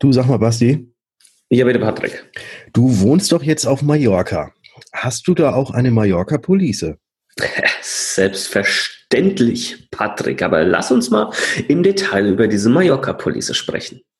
Du sag mal, Basti. Ja, bitte, Patrick. Du wohnst doch jetzt auf Mallorca. Hast du da auch eine Mallorca-Police? Selbstverständlich, Patrick. Aber lass uns mal im Detail über diese Mallorca-Police sprechen.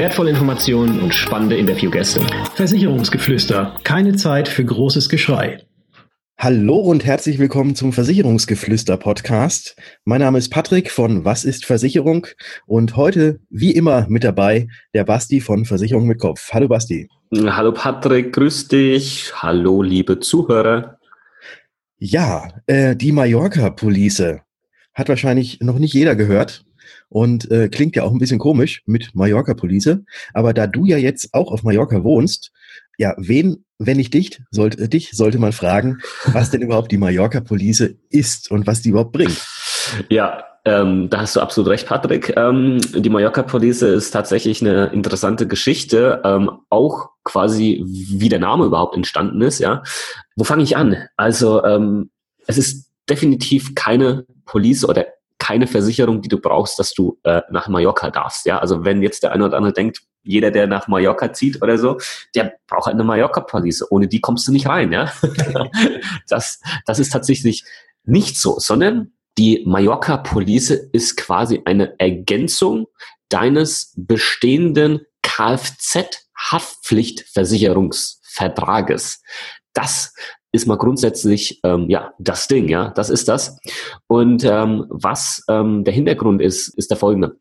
wertvolle Informationen und spannende Interviewgäste. Versicherungsgeflüster. Keine Zeit für großes Geschrei. Hallo und herzlich willkommen zum Versicherungsgeflüster Podcast. Mein Name ist Patrick von Was ist Versicherung und heute wie immer mit dabei der Basti von Versicherung mit Kopf. Hallo Basti. Hallo Patrick, grüß dich. Hallo liebe Zuhörer. Ja, äh, die Mallorca Police hat wahrscheinlich noch nicht jeder gehört und äh, klingt ja auch ein bisschen komisch mit Mallorca Police. Aber da du ja jetzt auch auf Mallorca wohnst, ja, wen, wenn nicht dich, sollte, dich sollte man fragen, was denn überhaupt die Mallorca Police ist und was die überhaupt bringt. Ja, ähm, da hast du absolut recht, Patrick. Ähm, die Mallorca Police ist tatsächlich eine interessante Geschichte, ähm, auch quasi wie der Name überhaupt entstanden ist. Ja, wo fange ich an? Also ähm, es ist definitiv keine Police oder keine Versicherung, die du brauchst, dass du äh, nach Mallorca darfst. Ja, also wenn jetzt der eine oder andere denkt, jeder, der nach Mallorca zieht oder so, der braucht eine Mallorca-Police. Ohne die kommst du nicht rein. Ja, das, das ist tatsächlich nicht so, sondern die Mallorca-Police ist quasi eine Ergänzung deines bestehenden Kfz-Haftpflichtversicherungsvertrages. Das ist mal grundsätzlich ähm, ja das Ding, ja, das ist das. Und ähm, was ähm, der Hintergrund ist, ist der folgende.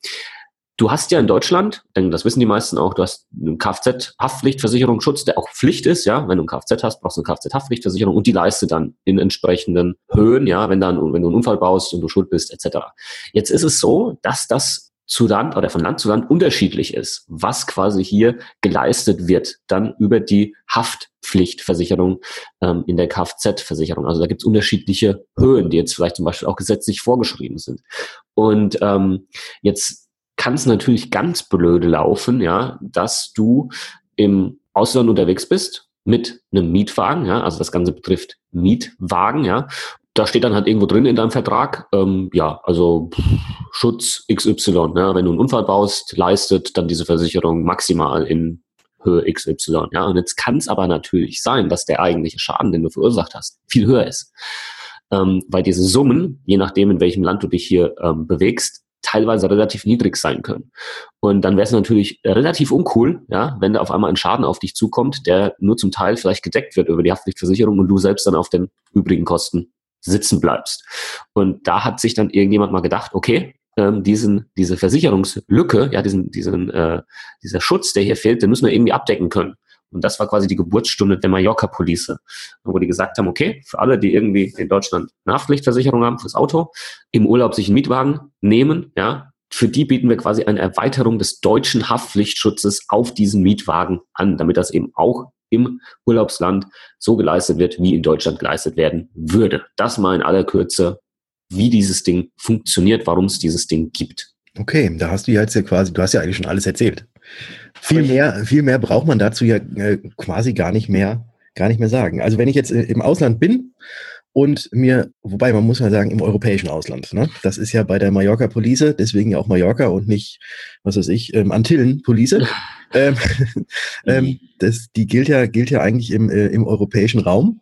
Du hast ja in Deutschland, denn das wissen die meisten auch, du hast einen Kfz-Haftpflichtversicherungsschutz, der auch Pflicht ist, ja. Wenn du einen Kfz hast, brauchst du eine Kfz-Haftpflichtversicherung und die leistet dann in entsprechenden Höhen, ja, wenn dann, wenn du einen Unfall baust und du schuld bist, etc. Jetzt ist es so, dass das zu Land oder von Land zu Land unterschiedlich ist, was quasi hier geleistet wird, dann über die Haftpflichtversicherung ähm, in der Kfz-Versicherung. Also da gibt es unterschiedliche Höhen, die jetzt vielleicht zum Beispiel auch gesetzlich vorgeschrieben sind. Und ähm, jetzt kann es natürlich ganz blöde laufen, ja, dass du im Ausland unterwegs bist mit einem Mietwagen, ja, also das Ganze betrifft Mietwagen, ja, da steht dann halt irgendwo drin in deinem Vertrag, ähm, ja, also Schutz XY. Ne? Wenn du einen Unfall baust, leistet dann diese Versicherung maximal in Höhe XY. Ja? Und jetzt kann es aber natürlich sein, dass der eigentliche Schaden, den du verursacht hast, viel höher ist. Ähm, weil diese Summen, je nachdem, in welchem Land du dich hier ähm, bewegst, teilweise relativ niedrig sein können. Und dann wäre es natürlich relativ uncool, ja, wenn da auf einmal ein Schaden auf dich zukommt, der nur zum Teil vielleicht gedeckt wird über die Haftpflichtversicherung und du selbst dann auf den übrigen Kosten sitzen bleibst. Und da hat sich dann irgendjemand mal gedacht, okay, ähm, diesen, diese Versicherungslücke, ja, diesen, diesen, äh, dieser Schutz, der hier fehlt, den müssen wir irgendwie abdecken können. Und das war quasi die Geburtsstunde der Mallorca Police, wo die gesagt haben, okay, für alle, die irgendwie in Deutschland eine Haftpflichtversicherung haben fürs Auto, im Urlaub sich einen Mietwagen nehmen, ja, für die bieten wir quasi eine Erweiterung des deutschen Haftpflichtschutzes auf diesen Mietwagen an, damit das eben auch im Urlaubsland so geleistet wird, wie in Deutschland geleistet werden würde. Das mal in aller Kürze, wie dieses Ding funktioniert, warum es dieses Ding gibt. Okay, da hast du jetzt ja quasi, du hast ja eigentlich schon alles erzählt. Viel mehr, viel mehr braucht man dazu ja äh, quasi gar nicht mehr, gar nicht mehr sagen. Also wenn ich jetzt äh, im Ausland bin und mir, wobei man muss ja sagen, im europäischen Ausland. Ne? Das ist ja bei der Mallorca Police, deswegen ja auch Mallorca und nicht, was weiß ich, ähm, Antillen Police. ähm, ähm, das, die gilt ja, gilt ja eigentlich im, äh, im europäischen Raum,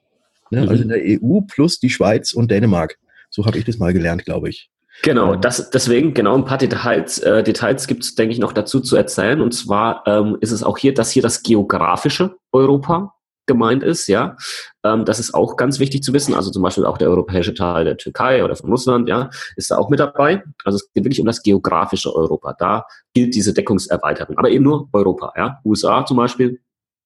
ne? also in der EU plus die Schweiz und Dänemark. So habe ich das mal gelernt, glaube ich. Genau, das, deswegen, genau ein paar Details, äh, Details gibt es, denke ich, noch dazu zu erzählen. Und zwar ähm, ist es auch hier, dass hier das geografische Europa gemeint ist, ja. Ähm, das ist auch ganz wichtig zu wissen. Also zum Beispiel auch der europäische Teil der Türkei oder von Russland, ja, ist da auch mit dabei. Also es geht wirklich um das geografische Europa. Da gilt diese Deckungserweiterung. Aber eben nur Europa, ja. USA zum Beispiel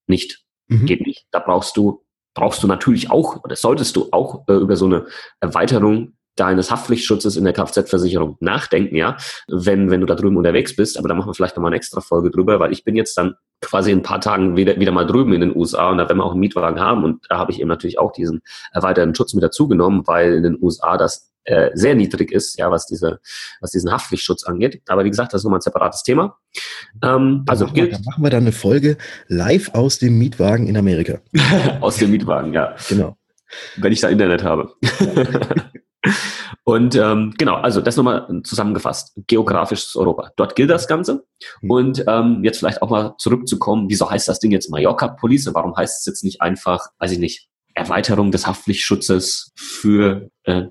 nicht. Mhm. Geht nicht. Da brauchst du, brauchst du natürlich auch, oder solltest du auch äh, über so eine Erweiterung deines Haftpflichtschutzes in der Kfz-Versicherung nachdenken, ja, wenn, wenn du da drüben unterwegs bist. Aber da machen wir vielleicht nochmal eine extra Folge drüber, weil ich bin jetzt dann quasi in ein paar Tagen wieder, wieder mal drüben in den USA und da werden wir auch einen Mietwagen haben und da habe ich eben natürlich auch diesen erweiterten Schutz mit dazugenommen, weil in den USA das äh, sehr niedrig ist, ja, was diese, was diesen Haftpflichtschutz angeht. Aber wie gesagt, das ist nochmal ein separates Thema. Ähm, also machen gilt. Wir, dann machen wir dann eine Folge live aus dem Mietwagen in Amerika. aus dem Mietwagen, ja. Genau. Wenn ich da Internet habe. Und ähm, genau, also das nochmal zusammengefasst. Geografisches Europa. Dort gilt das Ganze. Mhm. Und ähm, jetzt vielleicht auch mal zurückzukommen, wieso heißt das Ding jetzt Mallorca Police? Warum heißt es jetzt nicht einfach, weiß ich nicht, Erweiterung des Haftpflichtschutzes für äh,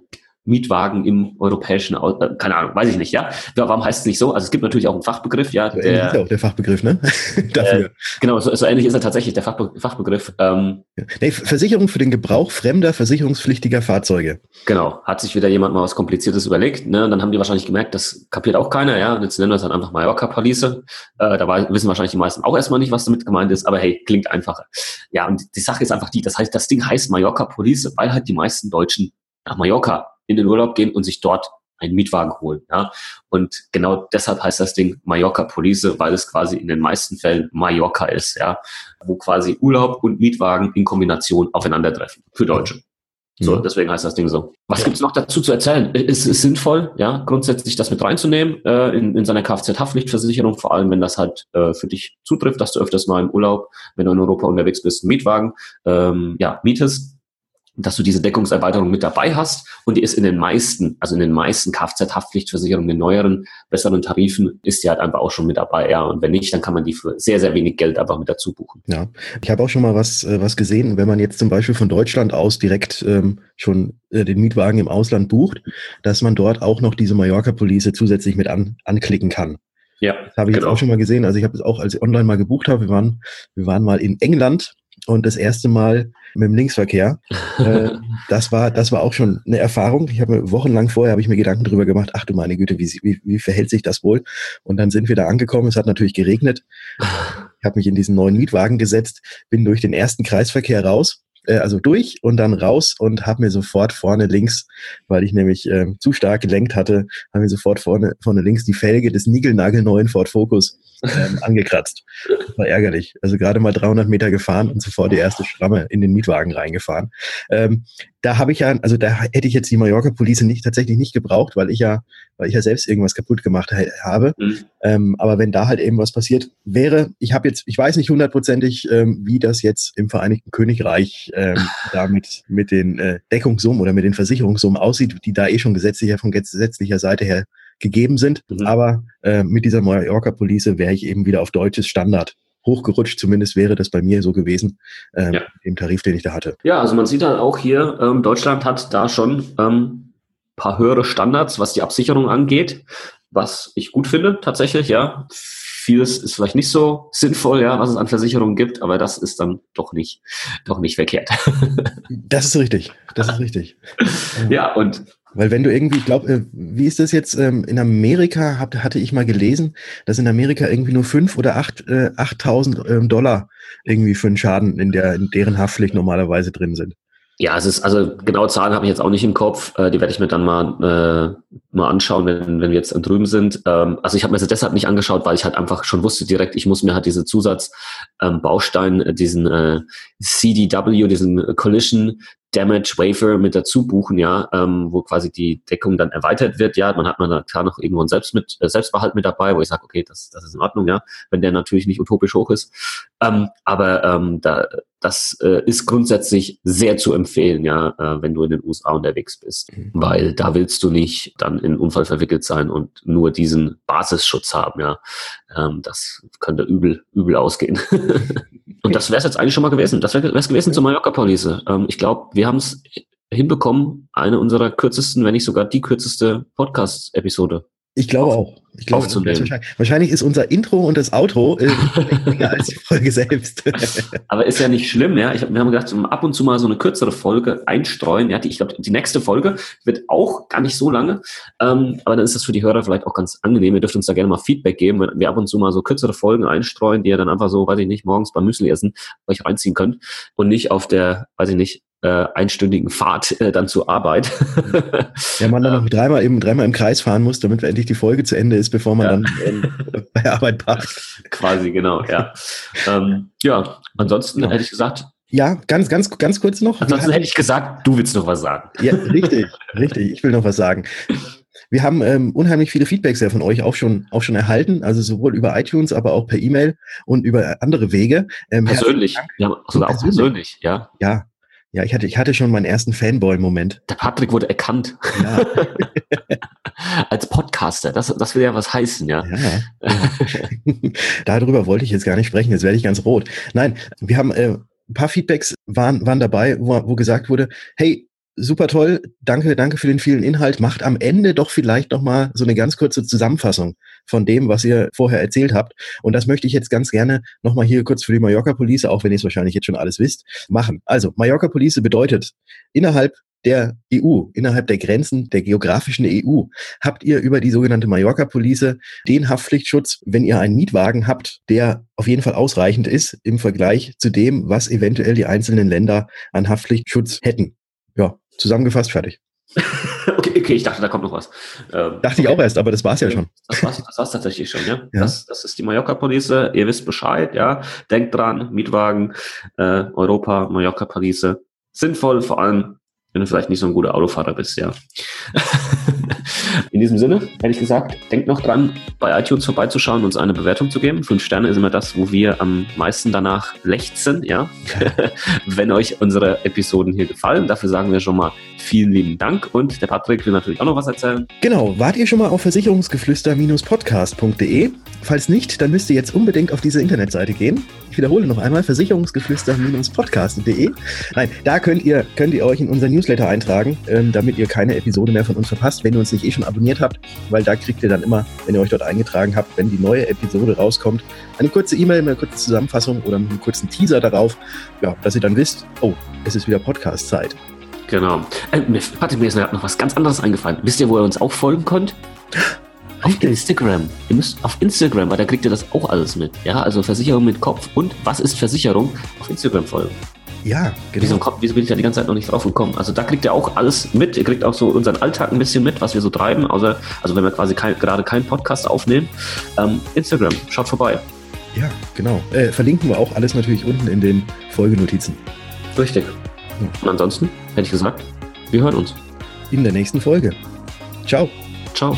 Mietwagen im europäischen, äh, keine Ahnung, weiß ich nicht, ja. Warum heißt es nicht so? Also es gibt natürlich auch einen Fachbegriff, ja. Der, ja auch der Fachbegriff, ne? Dafür. Äh, genau, so, so, ähnlich ist er tatsächlich, der Fachbe Fachbegriff. Ähm, nee, Versicherung für den Gebrauch fremder versicherungspflichtiger Fahrzeuge. Genau, hat sich wieder jemand mal was Kompliziertes überlegt, ne? Und dann haben die wahrscheinlich gemerkt, das kapiert auch keiner, ja. Und jetzt nennen wir es dann einfach Mallorca Police. Äh, da war, wissen wahrscheinlich die meisten auch erstmal nicht, was damit gemeint ist, aber hey, klingt einfacher. Ja, und die Sache ist einfach die, das heißt, das Ding heißt Mallorca Police, weil halt die meisten Deutschen nach Mallorca in den Urlaub gehen und sich dort einen Mietwagen holen. Ja? Und genau deshalb heißt das Ding Mallorca Police, weil es quasi in den meisten Fällen Mallorca ist, ja, wo quasi Urlaub und Mietwagen in Kombination aufeinandertreffen für Deutsche. So, mhm. deswegen heißt das Ding so. Was ja. gibt's noch dazu zu erzählen? Es ist sinnvoll, ja, grundsätzlich das mit reinzunehmen äh, in, in seiner Kfz-Haftpflichtversicherung, vor allem wenn das halt äh, für dich zutrifft, dass du öfters mal im Urlaub, wenn du in Europa unterwegs bist, einen Mietwagen ähm, ja, mietest dass du diese Deckungserweiterung mit dabei hast und die ist in den meisten, also in den meisten Kfz-Haftpflichtversicherungen, den neueren, besseren Tarifen, ist die halt einfach auch schon mit dabei, ja. Und wenn nicht, dann kann man die für sehr, sehr wenig Geld einfach mit dazu buchen. Ja, ich habe auch schon mal was, äh, was gesehen, wenn man jetzt zum Beispiel von Deutschland aus direkt ähm, schon äh, den Mietwagen im Ausland bucht, dass man dort auch noch diese Mallorca-Police zusätzlich mit an, anklicken kann. Ja. Das habe ich genau. jetzt auch schon mal gesehen. Also ich habe es auch, als ich online mal gebucht habe, wir waren, wir waren mal in England und das erste Mal mit dem Linksverkehr. äh, das war, das war auch schon eine Erfahrung. Ich habe mir wochenlang vorher habe ich mir Gedanken darüber gemacht. Ach du meine Güte, wie, wie, wie verhält sich das wohl? Und dann sind wir da angekommen. Es hat natürlich geregnet. Ich habe mich in diesen neuen Mietwagen gesetzt, bin durch den ersten Kreisverkehr raus äh, also durch und dann raus und habe mir sofort vorne links, weil ich nämlich äh, zu stark gelenkt hatte, habe mir sofort vorne, vorne links die Felge des niegelnagelneuen Ford Focus ähm, angekratzt. Das war ärgerlich. Also gerade mal 300 Meter gefahren und sofort die erste Schramme in den Mietwagen reingefahren. Ähm, da habe ich ja, also da hätte ich jetzt die Mallorca Police nicht tatsächlich nicht gebraucht, weil ich ja, weil ich ja selbst irgendwas kaputt gemacht habe. Mhm. Ähm, aber wenn da halt eben was passiert wäre, ich habe jetzt, ich weiß nicht hundertprozentig, ähm, wie das jetzt im Vereinigten Königreich ähm, da mit, den äh, Deckungssummen oder mit den Versicherungssummen aussieht, die da eh schon gesetzlicher von gesetzlicher Seite her gegeben sind. Mhm. Aber äh, mit dieser Mallorca Police wäre ich eben wieder auf deutsches Standard hochgerutscht. Zumindest wäre das bei mir so gewesen, ähm, ja. im Tarif, den ich da hatte. Ja, also man sieht dann auch hier, ähm, Deutschland hat da schon ähm, paar höhere Standards, was die Absicherung angeht, was ich gut finde tatsächlich, ja. Vieles ist vielleicht nicht so sinnvoll, ja, was es an Versicherungen gibt, aber das ist dann doch nicht, doch nicht verkehrt. das ist richtig. Das ist richtig. ja, und weil wenn du irgendwie, ich glaube, äh, wie ist das jetzt? Ähm, in Amerika hab, hatte ich mal gelesen, dass in Amerika irgendwie nur fünf oder acht, äh, 8.000 ähm, Dollar irgendwie für einen Schaden in, der, in deren Haftpflicht normalerweise drin sind. Ja, es ist, also genaue Zahlen habe ich jetzt auch nicht im Kopf. Äh, die werde ich mir dann mal, äh, mal anschauen, wenn, wenn wir jetzt drüben sind. Ähm, also ich habe mir das deshalb nicht angeschaut, weil ich halt einfach schon wusste direkt, ich muss mir halt diese Zusatzbaustein, ähm, diesen äh, CDW, diesen Collision Damage Waiver mit dazu buchen, ja, ähm, wo quasi die Deckung dann erweitert wird, ja, man hat man da klar noch irgendwo einen Selbst mit, äh, Selbstbehalt mit dabei, wo ich sage, okay, das, das ist in Ordnung, ja, wenn der natürlich nicht utopisch hoch ist. Ähm, aber ähm, da, das äh, ist grundsätzlich sehr zu empfehlen, ja, äh, wenn du in den USA unterwegs bist, mhm. weil da willst du nicht dann in einen Unfall verwickelt sein und nur diesen Basisschutz haben, ja. Ähm, das könnte übel, übel ausgehen. Und das wäre es jetzt eigentlich schon mal gewesen. Das wäre es gewesen zur Mallorca-Police. Ähm, ich glaube, wir haben es hinbekommen, eine unserer kürzesten, wenn nicht sogar die kürzeste Podcast-Episode ich glaube auch. Ich glaube, wahrscheinlich, wahrscheinlich ist unser Intro und das Outro äh, länger als die Folge selbst. Aber ist ja nicht schlimm, ja. Ich hab, wir haben gedacht, ab und zu mal so eine kürzere Folge einstreuen. Ja, die, ich glaube, die nächste Folge wird auch gar nicht so lange. Ähm, aber dann ist das für die Hörer vielleicht auch ganz angenehm. Ihr dürft uns da gerne mal Feedback geben, wenn wir ab und zu mal so kürzere Folgen einstreuen, die ihr dann einfach so, weiß ich nicht, morgens beim Müsli essen euch reinziehen könnt und nicht auf der, weiß ich nicht, äh, einstündigen Fahrt äh, dann zur Arbeit. ja, man dann noch dreimal im, dreimal im Kreis fahren muss, damit endlich die Folge zu Ende ist, bevor man ja. dann äh, bei Arbeit parkt. Quasi, genau, ja. ähm, ja, ansonsten genau. hätte ich gesagt, ja, ganz, ganz, ganz kurz noch. Ansonsten hätte ich gesagt, du willst noch was sagen. Ja, richtig, richtig. Ich will noch was sagen. Wir haben ähm, unheimlich viele Feedbacks ja von euch auch schon, auch schon erhalten, also sowohl über iTunes, aber auch per E-Mail und über andere Wege. Ähm, persönlich, ja, sogar auch persönlich, ja. Ja, ja, ich hatte, ich hatte schon meinen ersten Fanboy-Moment. Der Patrick wurde erkannt. Ja. Als Podcaster, das, das will ja was heißen, ja. ja, ja. Darüber wollte ich jetzt gar nicht sprechen, jetzt werde ich ganz rot. Nein, wir haben äh, ein paar Feedbacks waren, waren dabei, wo, wo gesagt wurde, hey, super toll, danke, danke für den vielen Inhalt. Macht am Ende doch vielleicht noch mal so eine ganz kurze Zusammenfassung von dem, was ihr vorher erzählt habt. Und das möchte ich jetzt ganz gerne noch mal hier kurz für die Mallorca Police, auch wenn ihr es wahrscheinlich jetzt schon alles wisst, machen. Also Mallorca Police bedeutet innerhalb der EU, innerhalb der Grenzen der geografischen EU, habt ihr über die sogenannte Mallorca Police den Haftpflichtschutz, wenn ihr einen Mietwagen habt, der auf jeden Fall ausreichend ist im Vergleich zu dem, was eventuell die einzelnen Länder an Haftpflichtschutz hätten ja, zusammengefasst, fertig. okay, okay, ich dachte, da kommt noch was. Ähm, dachte ich auch erst, aber das war es ja schon. Das war das war's tatsächlich schon, ja. ja. Das, das ist die Mallorca-Police. Ihr wisst Bescheid, ja. Denkt dran, Mietwagen, äh, Europa, Mallorca-Police. Sinnvoll, vor allem, wenn du vielleicht nicht so ein guter Autofahrer bist, ja. In diesem Sinne, hätte ich gesagt, denkt noch dran, bei iTunes vorbeizuschauen, uns eine Bewertung zu geben. Fünf Sterne ist immer das, wo wir am meisten danach lechzen, ja. Wenn euch unsere Episoden hier gefallen, dafür sagen wir schon mal vielen lieben Dank und der Patrick will natürlich auch noch was erzählen. Genau, wart ihr schon mal auf versicherungsgeflüster-podcast.de? Falls nicht, dann müsst ihr jetzt unbedingt auf diese Internetseite gehen. Ich wiederhole noch einmal, versicherungsgeflüster-podcast.de. Nein, da könnt ihr, könnt ihr euch in unser Newsletter eintragen, ähm, damit ihr keine Episode mehr von uns verpasst, wenn ihr uns nicht eh schon abonniert habt, weil da kriegt ihr dann immer, wenn ihr euch dort eingetragen habt, wenn die neue Episode rauskommt, eine kurze E-Mail, eine kurze Zusammenfassung oder einen kurzen Teaser darauf, ja, dass ihr dann wisst, oh, es ist wieder Podcast-Zeit. Genau. Äh, mir, Patrick, mir ist noch was ganz anderes eingefallen. Wisst ihr, wo ihr uns auch folgen könnt? Auf Instagram. Ihr müsst auf Instagram, weil da kriegt ihr das auch alles mit. Ja, also Versicherung mit Kopf und was ist Versicherung auf Instagram folgen. Ja, genau. Wieso, wieso, bin ich da die ganze Zeit noch nicht drauf gekommen? Also da kriegt ihr auch alles mit. Ihr kriegt auch so unseren Alltag ein bisschen mit, was wir so treiben. Außer, also wenn wir quasi kein, gerade keinen Podcast aufnehmen. Ähm, Instagram, schaut vorbei. Ja, genau. Äh, verlinken wir auch alles natürlich unten in den Folgenotizen. Richtig. Und ansonsten hätte ich gesagt, wir hören uns. In der nächsten Folge. Ciao. Ciao.